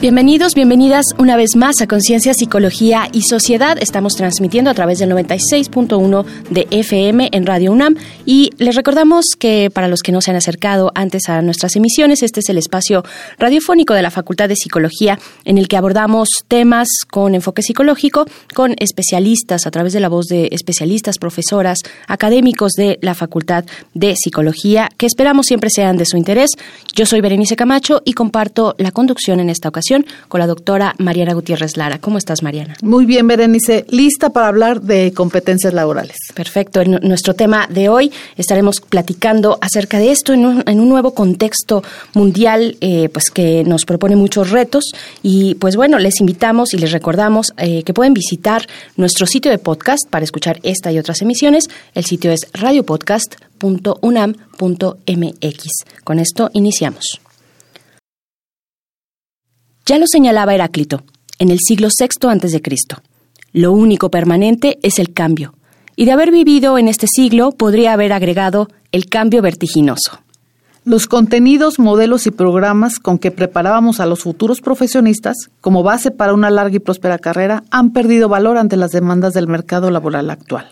Bienvenidos, bienvenidas una vez más a Conciencia, Psicología y Sociedad. Estamos transmitiendo a través del 96.1 de FM en Radio UNAM y les recordamos que para los que no se han acercado antes a nuestras emisiones, este es el espacio radiofónico de la Facultad de Psicología en el que abordamos temas con enfoque psicológico con especialistas a través de la voz de especialistas, profesoras, académicos de la Facultad de Psicología que esperamos siempre sean de su interés. Yo soy Berenice Camacho y comparto la conducción en esta ocasión con la doctora Mariana Gutiérrez Lara. ¿Cómo estás, Mariana? Muy bien, Berenice. Lista para hablar de competencias laborales. Perfecto. En nuestro tema de hoy estaremos platicando acerca de esto en un, nuevo contexto mundial eh, pues que nos propone muchos retos. Y pues bueno, les invitamos y les recordamos eh, que pueden visitar nuestro sitio de podcast para escuchar esta y otras emisiones. El sitio es radiopodcast.unam.mx. Con esto iniciamos. Ya lo señalaba Heráclito, en el siglo VI a.C. Lo único permanente es el cambio, y de haber vivido en este siglo podría haber agregado el cambio vertiginoso. Los contenidos, modelos y programas con que preparábamos a los futuros profesionistas como base para una larga y próspera carrera han perdido valor ante las demandas del mercado laboral actual.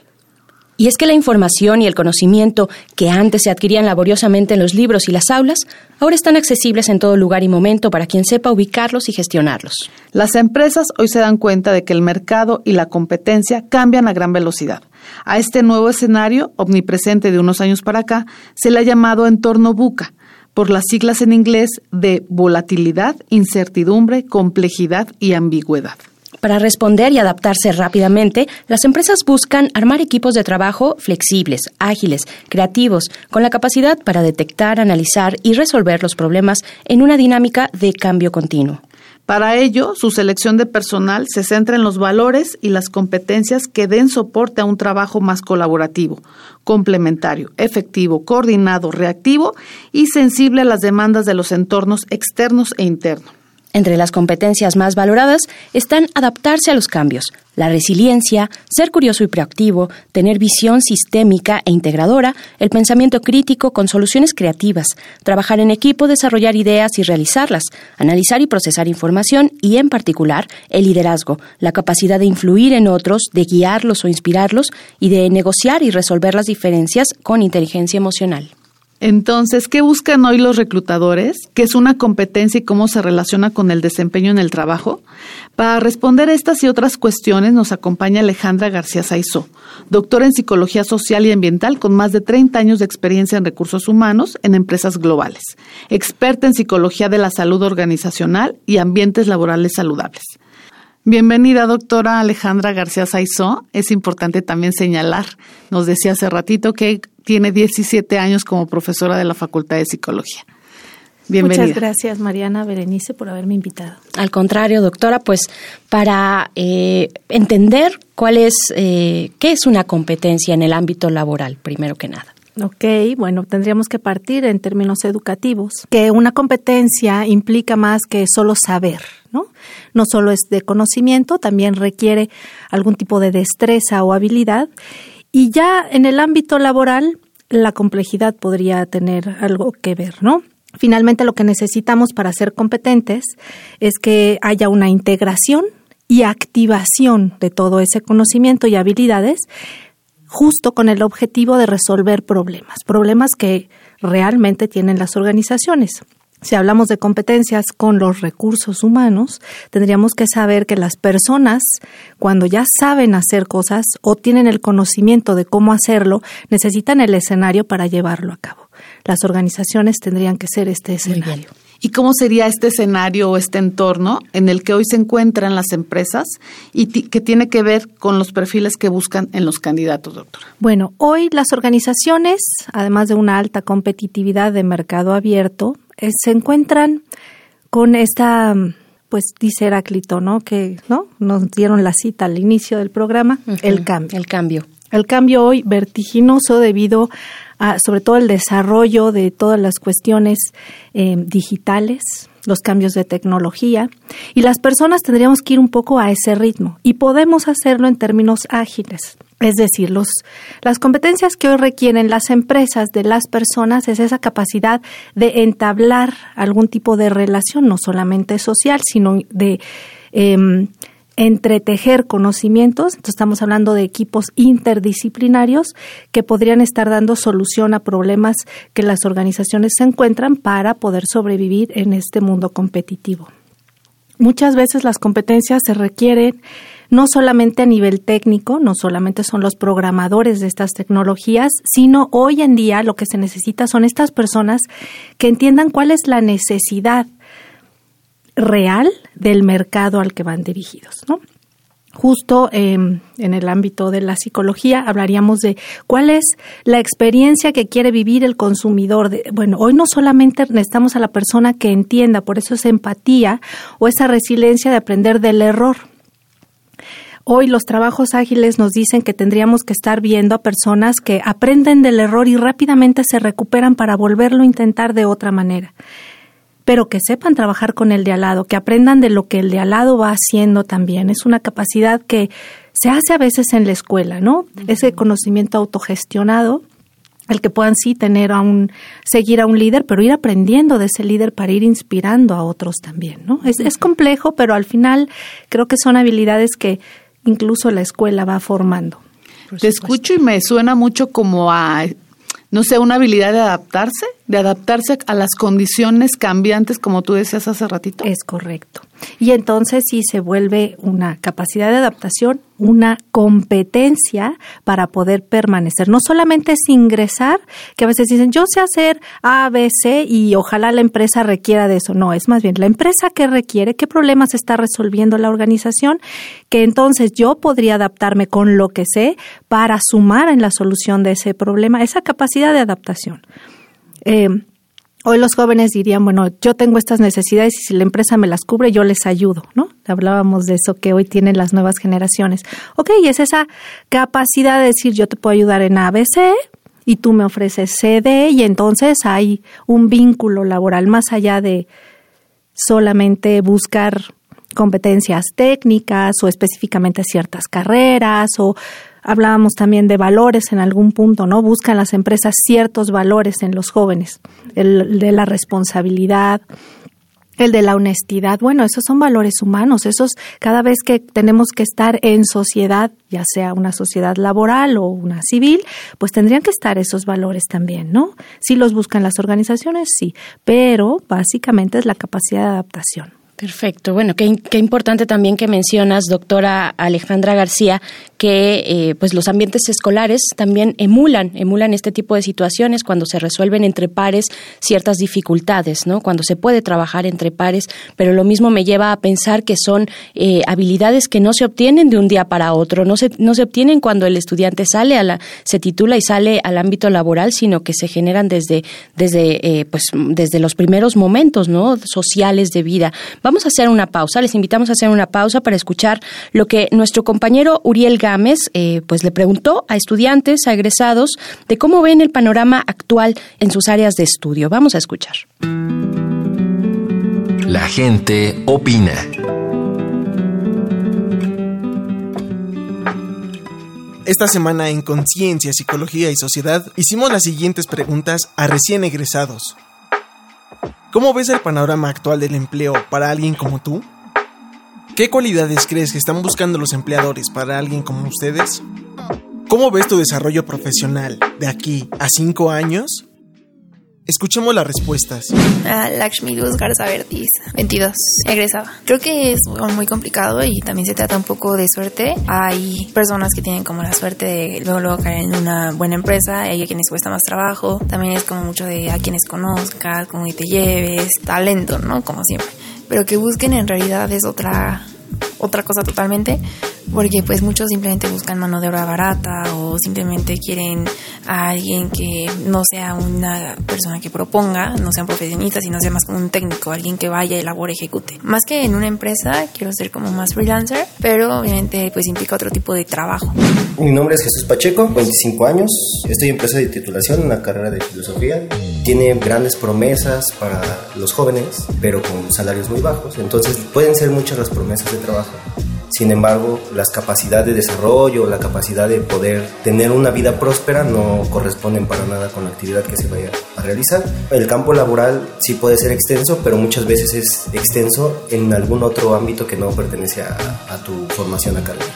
Y es que la información y el conocimiento que antes se adquirían laboriosamente en los libros y las aulas, ahora están accesibles en todo lugar y momento para quien sepa ubicarlos y gestionarlos. Las empresas hoy se dan cuenta de que el mercado y la competencia cambian a gran velocidad. A este nuevo escenario, omnipresente de unos años para acá, se le ha llamado entorno buca, por las siglas en inglés de volatilidad, incertidumbre, complejidad y ambigüedad. Para responder y adaptarse rápidamente, las empresas buscan armar equipos de trabajo flexibles, ágiles, creativos, con la capacidad para detectar, analizar y resolver los problemas en una dinámica de cambio continuo. Para ello, su selección de personal se centra en los valores y las competencias que den soporte a un trabajo más colaborativo, complementario, efectivo, coordinado, reactivo y sensible a las demandas de los entornos externos e internos. Entre las competencias más valoradas están adaptarse a los cambios, la resiliencia, ser curioso y proactivo, tener visión sistémica e integradora, el pensamiento crítico con soluciones creativas, trabajar en equipo, desarrollar ideas y realizarlas, analizar y procesar información y, en particular, el liderazgo, la capacidad de influir en otros, de guiarlos o inspirarlos y de negociar y resolver las diferencias con inteligencia emocional. Entonces, ¿qué buscan hoy los reclutadores? ¿Qué es una competencia y cómo se relaciona con el desempeño en el trabajo? Para responder estas y otras cuestiones nos acompaña Alejandra García Saizó, doctora en Psicología Social y Ambiental con más de 30 años de experiencia en recursos humanos en empresas globales, experta en Psicología de la Salud Organizacional y Ambientes Laborales Saludables. Bienvenida, doctora Alejandra García Saizó. Es importante también señalar, nos decía hace ratito que tiene 17 años como profesora de la Facultad de Psicología. Bienvenida. Muchas gracias, Mariana Berenice, por haberme invitado. Al contrario, doctora, pues para eh, entender cuál es, eh, qué es una competencia en el ámbito laboral, primero que nada. Ok, bueno, tendríamos que partir en términos educativos, que una competencia implica más que solo saber, ¿no? No solo es de conocimiento, también requiere algún tipo de destreza o habilidad. Y ya en el ámbito laboral, la complejidad podría tener algo que ver, ¿no? Finalmente, lo que necesitamos para ser competentes es que haya una integración y activación de todo ese conocimiento y habilidades justo con el objetivo de resolver problemas, problemas que realmente tienen las organizaciones. Si hablamos de competencias con los recursos humanos, tendríamos que saber que las personas, cuando ya saben hacer cosas o tienen el conocimiento de cómo hacerlo, necesitan el escenario para llevarlo a cabo. Las organizaciones tendrían que ser este escenario. ¿Y cómo sería este escenario o este entorno en el que hoy se encuentran las empresas y que tiene que ver con los perfiles que buscan en los candidatos, doctora? Bueno, hoy las organizaciones, además de una alta competitividad de mercado abierto, eh, se encuentran con esta pues dice Heráclito, ¿no? Que no nos dieron la cita al inicio del programa, el cambio. El cambio. El cambio hoy vertiginoso debido a, sobre todo, el desarrollo de todas las cuestiones eh, digitales, los cambios de tecnología, y las personas tendríamos que ir un poco a ese ritmo y podemos hacerlo en términos ágiles. Es decir, los, las competencias que hoy requieren las empresas de las personas es esa capacidad de entablar algún tipo de relación, no solamente social, sino de eh, entretejer conocimientos. Entonces estamos hablando de equipos interdisciplinarios que podrían estar dando solución a problemas que las organizaciones se encuentran para poder sobrevivir en este mundo competitivo. Muchas veces las competencias se requieren no solamente a nivel técnico, no solamente son los programadores de estas tecnologías, sino hoy en día lo que se necesita son estas personas que entiendan cuál es la necesidad real del mercado al que van dirigidos, ¿no? Justo eh, en el ámbito de la psicología hablaríamos de cuál es la experiencia que quiere vivir el consumidor. Bueno, hoy no solamente necesitamos a la persona que entienda, por eso es empatía o esa resiliencia de aprender del error. Hoy los trabajos ágiles nos dicen que tendríamos que estar viendo a personas que aprenden del error y rápidamente se recuperan para volverlo a intentar de otra manera pero que sepan trabajar con el de al lado, que aprendan de lo que el de al lado va haciendo también. Es una capacidad que se hace a veces en la escuela, ¿no? Ese conocimiento autogestionado, el que puedan sí tener a un, seguir a un líder, pero ir aprendiendo de ese líder para ir inspirando a otros también, ¿no? Es, es complejo, pero al final creo que son habilidades que incluso la escuela va formando. Te escucho y me suena mucho como a no sé, una habilidad de adaptarse, de adaptarse a las condiciones cambiantes, como tú decías hace ratito. Es correcto. Y entonces sí se vuelve una capacidad de adaptación, una competencia para poder permanecer. No solamente es ingresar, que a veces dicen, yo sé hacer A, B, C y ojalá la empresa requiera de eso. No, es más bien la empresa que requiere, qué problemas está resolviendo la organización, que entonces yo podría adaptarme con lo que sé para sumar en la solución de ese problema, esa capacidad de adaptación. Eh, Hoy los jóvenes dirían, bueno, yo tengo estas necesidades y si la empresa me las cubre, yo les ayudo, ¿no? Hablábamos de eso que hoy tienen las nuevas generaciones. Ok, es esa capacidad de decir, yo te puedo ayudar en ABC y tú me ofreces CD y entonces hay un vínculo laboral más allá de solamente buscar competencias técnicas o específicamente ciertas carreras o Hablábamos también de valores en algún punto, ¿no? Buscan las empresas ciertos valores en los jóvenes, el de la responsabilidad, el de la honestidad. Bueno, esos son valores humanos, esos cada vez que tenemos que estar en sociedad, ya sea una sociedad laboral o una civil, pues tendrían que estar esos valores también, ¿no? Si los buscan las organizaciones, sí, pero básicamente es la capacidad de adaptación. Perfecto. Bueno, qué, qué, importante también que mencionas, doctora Alejandra García, que eh, pues los ambientes escolares también emulan, emulan este tipo de situaciones cuando se resuelven entre pares ciertas dificultades, ¿no? Cuando se puede trabajar entre pares, pero lo mismo me lleva a pensar que son eh, habilidades que no se obtienen de un día para otro, no se, no se obtienen cuando el estudiante sale a la, se titula y sale al ámbito laboral, sino que se generan desde, desde, eh, pues, desde los primeros momentos, ¿no? Sociales de vida. Vamos a hacer una pausa, les invitamos a hacer una pausa para escuchar lo que nuestro compañero Uriel Gámez eh, pues le preguntó a estudiantes, a egresados, de cómo ven el panorama actual en sus áreas de estudio. Vamos a escuchar. La gente opina. Esta semana en Conciencia, Psicología y Sociedad hicimos las siguientes preguntas a recién egresados. ¿Cómo ves el panorama actual del empleo para alguien como tú? ¿Qué cualidades crees que están buscando los empleadores para alguien como ustedes? ¿Cómo ves tu desarrollo profesional de aquí a cinco años? Escuchemos las respuestas. Ah, Lakshmi Luz Garza Vertiz, 22, egresada. Creo que es muy complicado y también se trata un poco de suerte. Hay personas que tienen como la suerte de luego, luego caer en una buena empresa, hay a quienes cuesta más trabajo. También es como mucho de a quienes conozcas, cómo te lleves, talento, ¿no? Como siempre. Pero que busquen en realidad es otra, otra cosa totalmente porque pues muchos simplemente buscan mano de obra barata o simplemente quieren a alguien que no sea una persona que proponga, no sea un profesionista, sino sea más como un técnico, alguien que vaya, elabore, ejecute. Más que en una empresa, quiero ser como más freelancer, pero obviamente pues implica otro tipo de trabajo. Mi nombre es Jesús Pacheco, 25 años, estoy en proceso de titulación en la carrera de filosofía. Tiene grandes promesas para los jóvenes, pero con salarios muy bajos, entonces pueden ser muchas las promesas de trabajo sin embargo, las capacidades de desarrollo, la capacidad de poder tener una vida próspera no corresponden para nada con la actividad que se vaya a realizar. El campo laboral sí puede ser extenso, pero muchas veces es extenso en algún otro ámbito que no pertenece a, tu formación académica.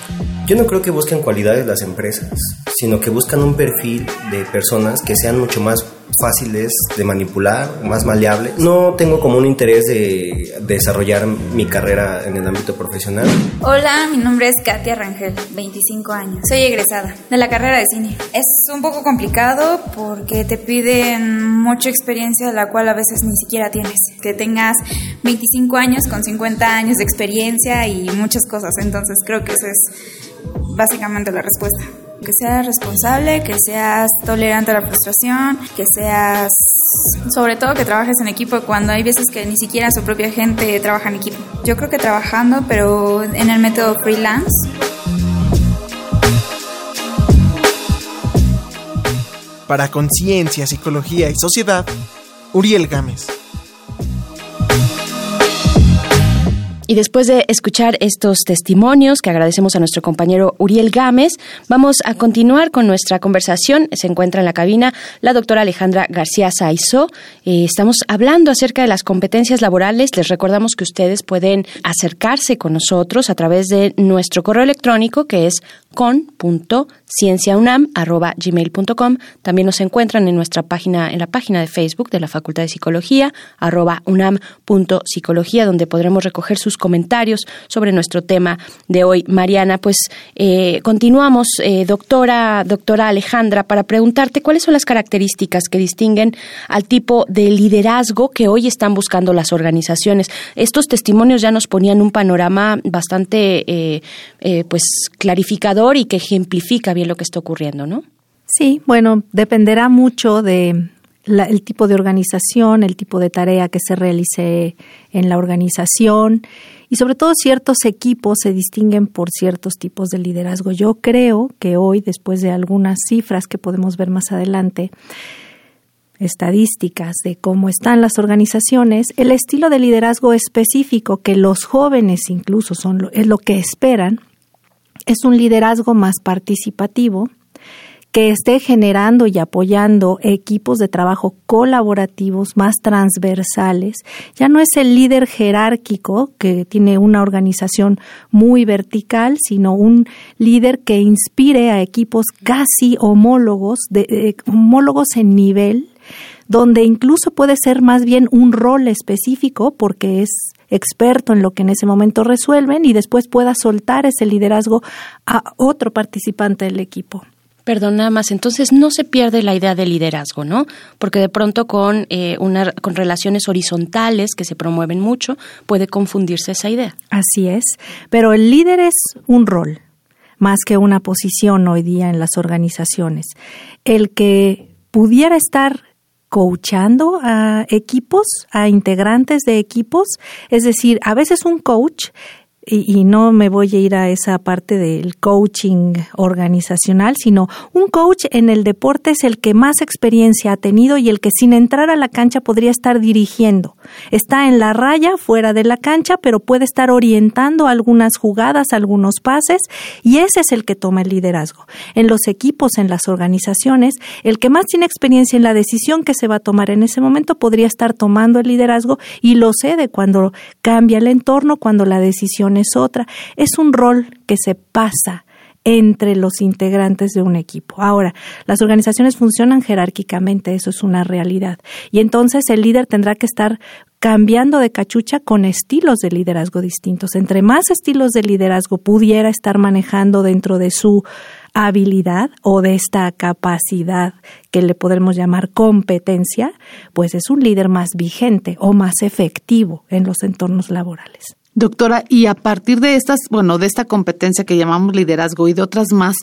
Yo no creo que busquen cualidades las empresas, sino que buscan un perfil de personas que sean mucho más fáciles de manipular, más maleables. No tengo como un interés de desarrollar mi carrera en el ámbito profesional. Hola, mi nombre es Katia Rangel, 25 años. Soy egresada de la carrera de cine. Es un poco complicado porque te piden mucha experiencia la cual a veces ni siquiera tienes. Que tengas 25 años con 50 años de experiencia y muchas cosas. Entonces creo que eso es básicamente la respuesta que seas responsable, que seas tolerante a la frustración, que seas, sobre todo que trabajes en equipo cuando hay veces que ni siquiera su propia gente trabaja en equipo. Yo creo que trabajando, pero en el método freelance. Para Conciencia, Psicología y Sociedad, Uriel Gámez. Y después de escuchar estos testimonios que agradecemos a nuestro compañero Uriel Gámez, vamos a continuar con nuestra conversación. Se encuentra en la cabina la doctora Alejandra García Saizó. Eh, estamos hablando acerca de las competencias laborales. Les recordamos que ustedes pueden acercarse con nosotros a través de nuestro correo electrónico que es con.cienciaunam.gmail.com. También nos encuentran en nuestra página, en la página de Facebook de la Facultad de Psicología, unam.psicología, donde podremos recoger sus comentarios sobre nuestro tema de hoy. Mariana, pues eh, continuamos, eh, doctora, doctora Alejandra, para preguntarte cuáles son las características que distinguen al tipo de liderazgo que hoy están buscando las organizaciones. Estos testimonios ya nos ponían un panorama bastante eh, pues clarificador y que ejemplifica bien lo que está ocurriendo, ¿no? Sí, bueno, dependerá mucho de el tipo de organización, el tipo de tarea que se realice en la organización y sobre todo ciertos equipos se distinguen por ciertos tipos de liderazgo. Yo creo que hoy, después de algunas cifras que podemos ver más adelante, estadísticas de cómo están las organizaciones, el estilo de liderazgo específico que los jóvenes incluso son es lo que esperan, es un liderazgo más participativo, que esté generando y apoyando equipos de trabajo colaborativos más transversales. Ya no es el líder jerárquico que tiene una organización muy vertical, sino un líder que inspire a equipos casi homólogos, de, homólogos en nivel, donde incluso puede ser más bien un rol específico porque es experto en lo que en ese momento resuelven y después pueda soltar ese liderazgo a otro participante del equipo. Perdón, nada más. Entonces no se pierde la idea de liderazgo, ¿no? Porque de pronto con, eh, una, con relaciones horizontales que se promueven mucho puede confundirse esa idea. Así es. Pero el líder es un rol más que una posición hoy día en las organizaciones. El que pudiera estar coachando a equipos, a integrantes de equipos, es decir, a veces un coach y, no me voy a ir a esa parte del coaching organizacional, sino un coach en el deporte es el que más experiencia ha tenido y el que sin entrar a la cancha podría estar dirigiendo. Está en la raya, fuera de la cancha, pero puede estar orientando algunas jugadas, algunos pases, y ese es el que toma el liderazgo. En los equipos, en las organizaciones, el que más tiene experiencia en la decisión que se va a tomar en ese momento podría estar tomando el liderazgo y lo cede cuando cambia el entorno, cuando la decisión es otra. Es un rol que se pasa entre los integrantes de un equipo. Ahora, las organizaciones funcionan jerárquicamente, eso es una realidad. Y entonces el líder tendrá que estar cambiando de cachucha con estilos de liderazgo distintos. Entre más estilos de liderazgo pudiera estar manejando dentro de su habilidad o de esta capacidad que le podremos llamar competencia, pues es un líder más vigente o más efectivo en los entornos laborales. Doctora, y a partir de estas, bueno, de esta competencia que llamamos liderazgo y de otras más,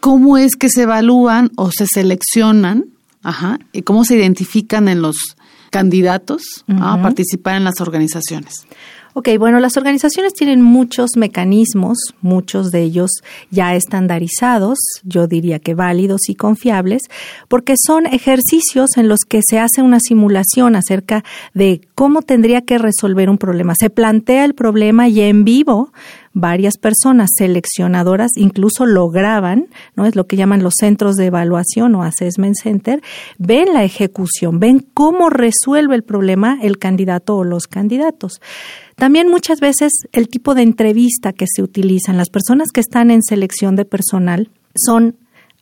¿cómo es que se evalúan o se seleccionan? Ajá, y cómo se identifican en los candidatos a participar en las organizaciones. Ok, bueno, las organizaciones tienen muchos mecanismos, muchos de ellos ya estandarizados, yo diría que válidos y confiables, porque son ejercicios en los que se hace una simulación acerca de cómo tendría que resolver un problema. Se plantea el problema y en vivo varias personas seleccionadoras incluso lo graban, ¿no? Es lo que llaman los centros de evaluación o assessment center, ven la ejecución, ven cómo resuelve el problema el candidato o los candidatos. También muchas veces el tipo de entrevista que se utilizan, las personas que están en selección de personal son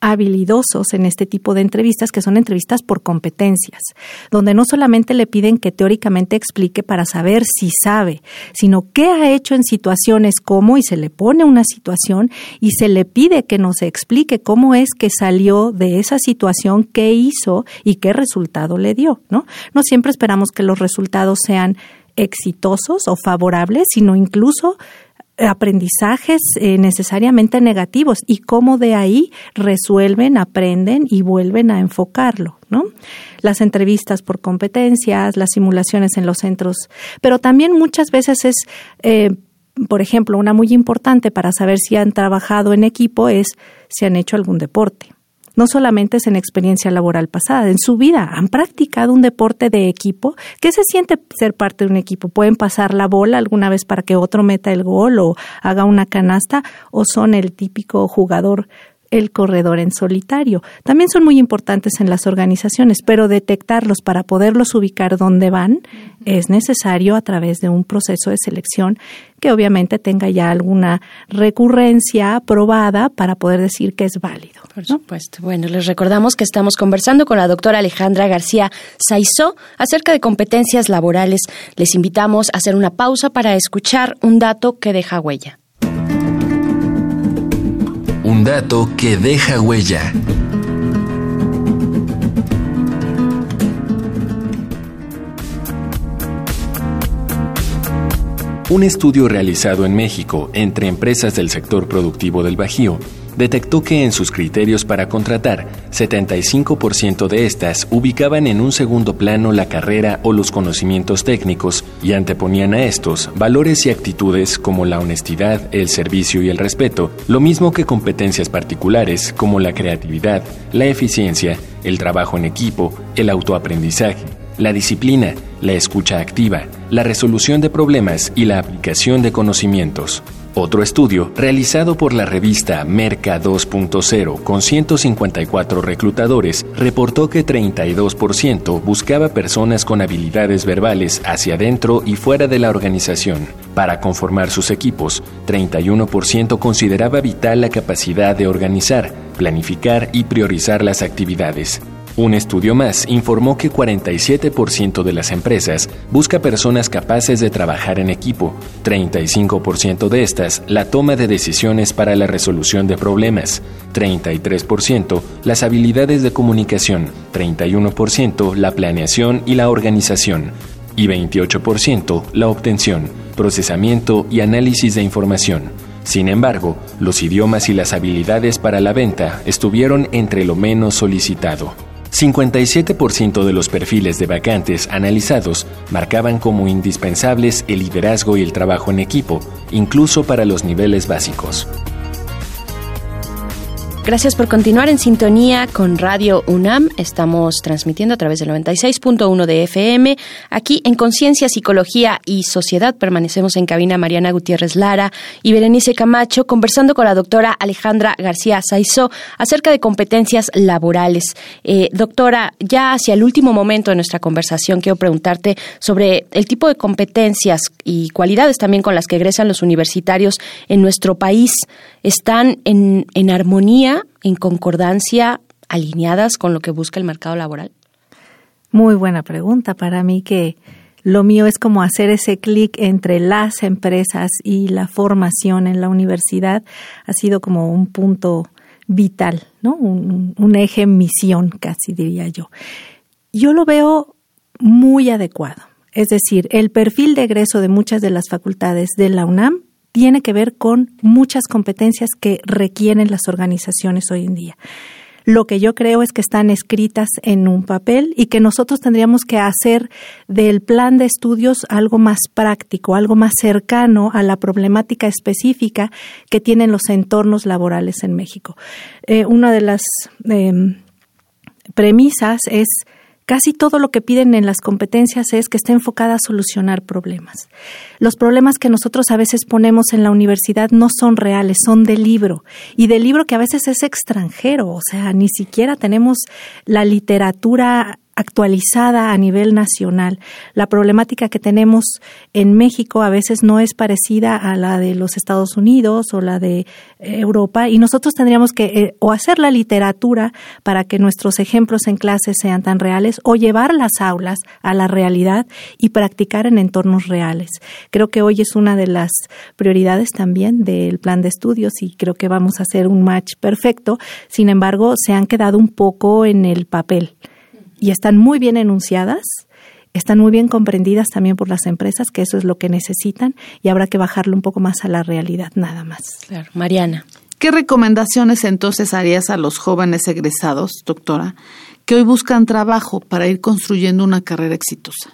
habilidosos en este tipo de entrevistas, que son entrevistas por competencias, donde no solamente le piden que teóricamente explique para saber si sabe, sino qué ha hecho en situaciones como, y se le pone una situación y se le pide que nos explique cómo es que salió de esa situación, qué hizo y qué resultado le dio, ¿no? No siempre esperamos que los resultados sean exitosos o favorables, sino incluso aprendizajes eh, necesariamente negativos y cómo de ahí resuelven, aprenden y vuelven a enfocarlo, ¿no? Las entrevistas por competencias, las simulaciones en los centros, pero también muchas veces es, eh, por ejemplo, una muy importante para saber si han trabajado en equipo es si han hecho algún deporte no solamente es en experiencia laboral pasada, en su vida han practicado un deporte de equipo. ¿Qué se siente ser parte de un equipo? ¿Pueden pasar la bola alguna vez para que otro meta el gol o haga una canasta? ¿O son el típico jugador el corredor en solitario. También son muy importantes en las organizaciones, pero detectarlos para poderlos ubicar donde van es necesario a través de un proceso de selección que obviamente tenga ya alguna recurrencia aprobada para poder decir que es válido. Por supuesto. Bueno, les recordamos que estamos conversando con la doctora Alejandra García Saizó acerca de competencias laborales. Les invitamos a hacer una pausa para escuchar un dato que deja huella. Un dato que deja huella. Un estudio realizado en México entre empresas del sector productivo del Bajío detectó que en sus criterios para contratar, 75% de estas ubicaban en un segundo plano la carrera o los conocimientos técnicos y anteponían a estos valores y actitudes como la honestidad, el servicio y el respeto, lo mismo que competencias particulares como la creatividad, la eficiencia, el trabajo en equipo, el autoaprendizaje, la disciplina, la escucha activa, la resolución de problemas y la aplicación de conocimientos. Otro estudio, realizado por la revista Merca 2.0 con 154 reclutadores, reportó que 32% buscaba personas con habilidades verbales hacia dentro y fuera de la organización. Para conformar sus equipos, 31% consideraba vital la capacidad de organizar, planificar y priorizar las actividades. Un estudio más informó que 47% de las empresas busca personas capaces de trabajar en equipo, 35% de estas la toma de decisiones para la resolución de problemas, 33% las habilidades de comunicación, 31% la planeación y la organización y 28% la obtención, procesamiento y análisis de información. Sin embargo, los idiomas y las habilidades para la venta estuvieron entre lo menos solicitado. 57% de los perfiles de vacantes analizados marcaban como indispensables el liderazgo y el trabajo en equipo, incluso para los niveles básicos. Gracias por continuar en sintonía con Radio UNAM. Estamos transmitiendo a través del 96.1 de FM. Aquí en Conciencia, Psicología y Sociedad permanecemos en cabina Mariana Gutiérrez Lara y Berenice Camacho conversando con la doctora Alejandra García Saizó acerca de competencias laborales. Eh, doctora, ya hacia el último momento de nuestra conversación quiero preguntarte sobre el tipo de competencias y cualidades también con las que egresan los universitarios en nuestro país. ¿Están en, en armonía en concordancia, alineadas con lo que busca el mercado laboral? Muy buena pregunta. Para mí que lo mío es como hacer ese clic entre las empresas y la formación en la universidad. Ha sido como un punto vital, ¿no? Un, un eje misión, casi diría yo. Yo lo veo muy adecuado. Es decir, el perfil de egreso de muchas de las facultades de la UNAM tiene que ver con muchas competencias que requieren las organizaciones hoy en día. Lo que yo creo es que están escritas en un papel y que nosotros tendríamos que hacer del plan de estudios algo más práctico, algo más cercano a la problemática específica que tienen los entornos laborales en México. Eh, una de las em, premisas es Casi todo lo que piden en las competencias es que esté enfocada a solucionar problemas. Los problemas que nosotros a veces ponemos en la universidad no son reales, son de libro. Y de libro que a veces es extranjero, o sea, ni siquiera tenemos la literatura actualizada a nivel nacional. La problemática que tenemos en México a veces no es parecida a la de los Estados Unidos o la de Europa y nosotros tendríamos que eh, o hacer la literatura para que nuestros ejemplos en clases sean tan reales o llevar las aulas a la realidad y practicar en entornos reales. Creo que hoy es una de las prioridades también del plan de estudios y creo que vamos a hacer un match perfecto. Sin embargo, se han quedado un poco en el papel y están muy bien enunciadas, están muy bien comprendidas también por las empresas, que eso es lo que necesitan, y habrá que bajarlo un poco más a la realidad, nada más. Claro. Mariana. ¿Qué recomendaciones entonces harías a los jóvenes egresados, doctora, que hoy buscan trabajo para ir construyendo una carrera exitosa?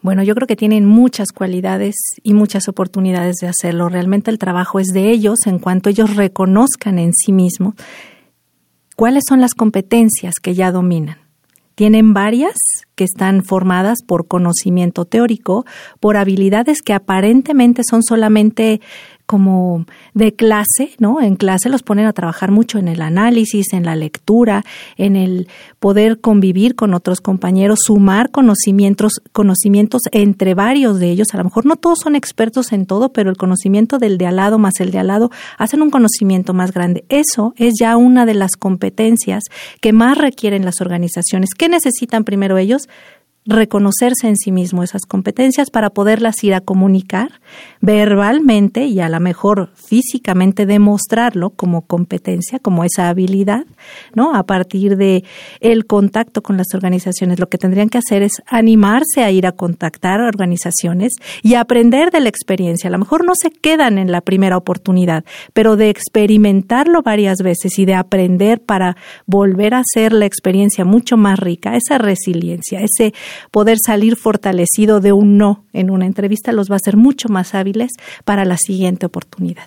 Bueno, yo creo que tienen muchas cualidades y muchas oportunidades de hacerlo. Realmente el trabajo es de ellos en cuanto ellos reconozcan en sí mismos cuáles son las competencias que ya dominan tienen varias que están formadas por conocimiento teórico, por habilidades que aparentemente son solamente como de clase, ¿no? En clase los ponen a trabajar mucho en el análisis, en la lectura, en el poder convivir con otros compañeros, sumar conocimientos, conocimientos entre varios de ellos. A lo mejor no todos son expertos en todo, pero el conocimiento del de al lado más el de al lado hacen un conocimiento más grande. Eso es ya una de las competencias que más requieren las organizaciones. ¿Qué necesitan primero ellos? Reconocerse en sí mismo esas competencias para poderlas ir a comunicar verbalmente y a lo mejor físicamente demostrarlo como competencia, como esa habilidad, ¿no? A partir de el contacto con las organizaciones, lo que tendrían que hacer es animarse a ir a contactar a organizaciones y aprender de la experiencia. A lo mejor no se quedan en la primera oportunidad, pero de experimentarlo varias veces y de aprender para volver a hacer la experiencia mucho más rica, esa resiliencia, ese poder salir fortalecido de un no en una entrevista los va a hacer mucho más hábiles para la siguiente oportunidad.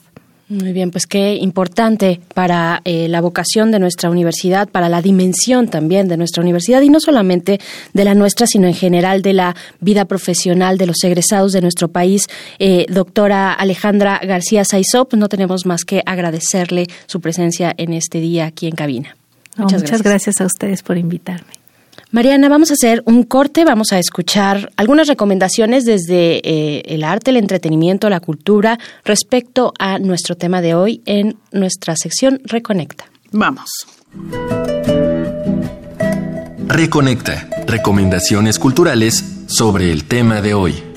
Muy bien, pues qué importante para eh, la vocación de nuestra universidad, para la dimensión también de nuestra universidad y no solamente de la nuestra, sino en general de la vida profesional de los egresados de nuestro país. Eh, doctora Alejandra García Saizó, pues no tenemos más que agradecerle su presencia en este día aquí en cabina. muchas gracias a ustedes por invitarme. Mariana, vamos a hacer un corte, vamos a escuchar algunas recomendaciones desde eh, el arte, el entretenimiento, la cultura respecto a nuestro tema de hoy en nuestra sección Reconecta. Vamos. Reconecta, recomendaciones culturales sobre el tema de hoy.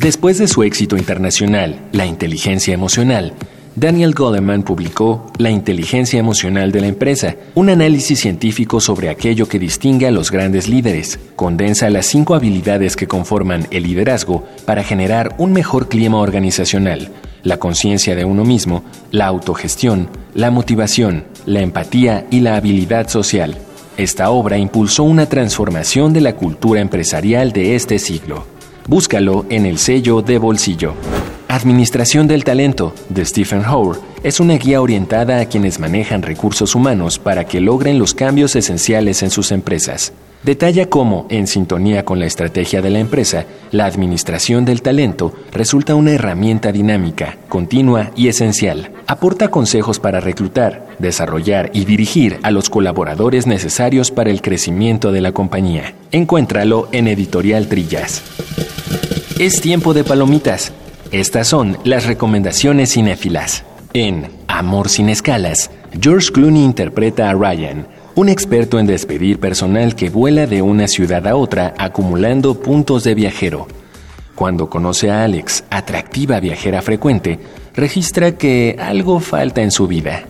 Después de su éxito internacional, La inteligencia emocional, Daniel Goleman publicó La inteligencia emocional de la empresa, un análisis científico sobre aquello que distingue a los grandes líderes. Condensa las cinco habilidades que conforman el liderazgo para generar un mejor clima organizacional, la conciencia de uno mismo, la autogestión, la motivación, la empatía y la habilidad social. Esta obra impulsó una transformación de la cultura empresarial de este siglo. Búscalo en el sello de bolsillo. Administración del Talento de Stephen Hoare es una guía orientada a quienes manejan recursos humanos para que logren los cambios esenciales en sus empresas. Detalla cómo, en sintonía con la estrategia de la empresa, la administración del talento resulta una herramienta dinámica, continua y esencial. Aporta consejos para reclutar, desarrollar y dirigir a los colaboradores necesarios para el crecimiento de la compañía. Encuéntralo en Editorial Trillas. Es tiempo de palomitas. Estas son las recomendaciones cinéfilas. En Amor sin escalas, George Clooney interpreta a Ryan, un experto en despedir personal que vuela de una ciudad a otra acumulando puntos de viajero. Cuando conoce a Alex, atractiva viajera frecuente, registra que algo falta en su vida.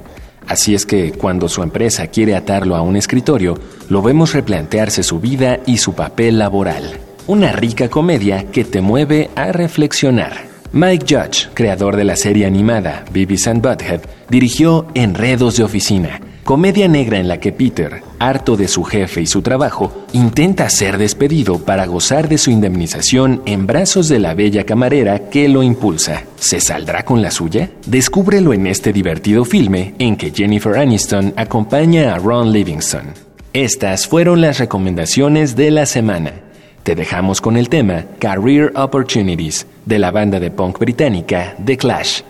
Así es que cuando su empresa quiere atarlo a un escritorio, lo vemos replantearse su vida y su papel laboral. Una rica comedia que te mueve a reflexionar. Mike Judge, creador de la serie animada Beavis and Butthead, dirigió Enredos de Oficina, comedia negra en la que Peter, harto de su jefe y su trabajo, intenta ser despedido para gozar de su indemnización en brazos de la bella camarera que lo impulsa. ¿Se saldrá con la suya? Descúbrelo en este divertido filme en que Jennifer Aniston acompaña a Ron Livingston. Estas fueron las recomendaciones de la semana. Te dejamos con el tema Career Opportunities de la banda de punk británica The Clash.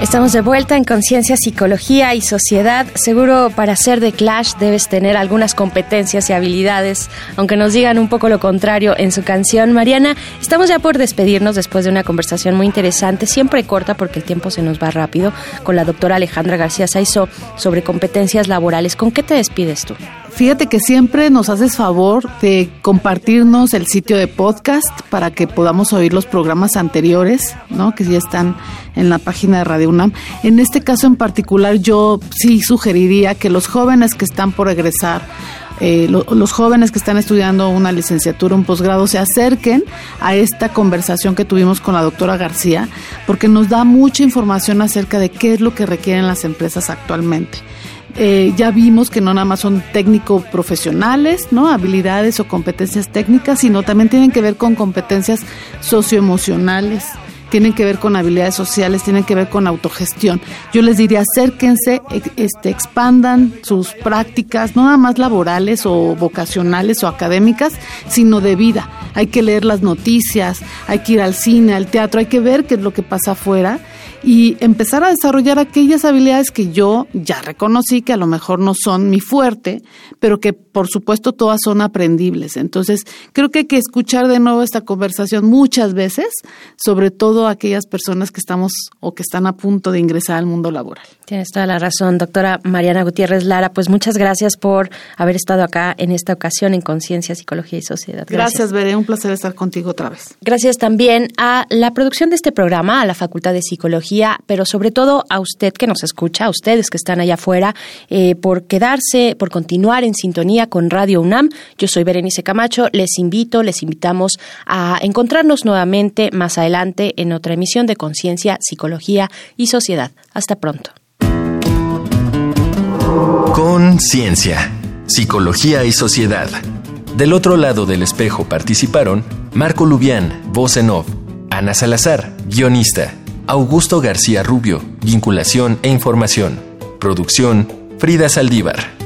Estamos de vuelta en Conciencia, Psicología y Sociedad. Seguro para ser de Clash debes tener algunas competencias y habilidades, aunque nos digan un poco lo contrario en su canción. Mariana, estamos ya por despedirnos después de una conversación muy interesante, siempre corta porque el tiempo se nos va rápido, con la doctora Alejandra García Saizo sobre competencias laborales. ¿Con qué te despides tú? Fíjate que siempre nos haces favor de compartirnos el sitio de podcast para que podamos oír los programas anteriores, ¿no? Que ya están en la página de Radio UNAM. En este caso en particular, yo sí sugeriría que los jóvenes que están por egresar eh, los jóvenes que están estudiando una licenciatura, un posgrado, se acerquen a esta conversación que tuvimos con la doctora García, porque nos da mucha información acerca de qué es lo que requieren las empresas actualmente. Eh, ya vimos que no nada más son técnico profesionales, ¿no? Habilidades o competencias técnicas, sino también tienen que ver con competencias socioemocionales, tienen que ver con habilidades sociales, tienen que ver con autogestión. Yo les diría, acérquense, este, expandan sus prácticas, no nada más laborales o vocacionales o académicas, sino de vida. Hay que leer las noticias, hay que ir al cine, al teatro, hay que ver qué es lo que pasa afuera y empezar a desarrollar aquellas habilidades que yo ya reconocí que a lo mejor no son mi fuerte, pero que por supuesto todas son aprendibles. Entonces, creo que hay que escuchar de nuevo esta conversación muchas veces, sobre todo aquellas personas que estamos o que están a punto de ingresar al mundo laboral. Tienes toda la razón, doctora Mariana Gutiérrez Lara. Pues muchas gracias por haber estado acá en esta ocasión en Conciencia, Psicología y Sociedad. Gracias, gracias Un placer estar contigo otra vez. Gracias también a la producción de este programa, a la Facultad de Psicología pero sobre todo a usted que nos escucha, a ustedes que están allá afuera, eh, por quedarse, por continuar en sintonía con Radio UNAM. Yo soy Berenice Camacho, les invito, les invitamos a encontrarnos nuevamente más adelante en otra emisión de Conciencia, Psicología y Sociedad. Hasta pronto. Conciencia, Psicología y Sociedad. Del otro lado del espejo participaron Marco Lubián, voz en off, Ana Salazar, guionista, Augusto García Rubio, Vinculación e Información. Producción, Frida Saldívar.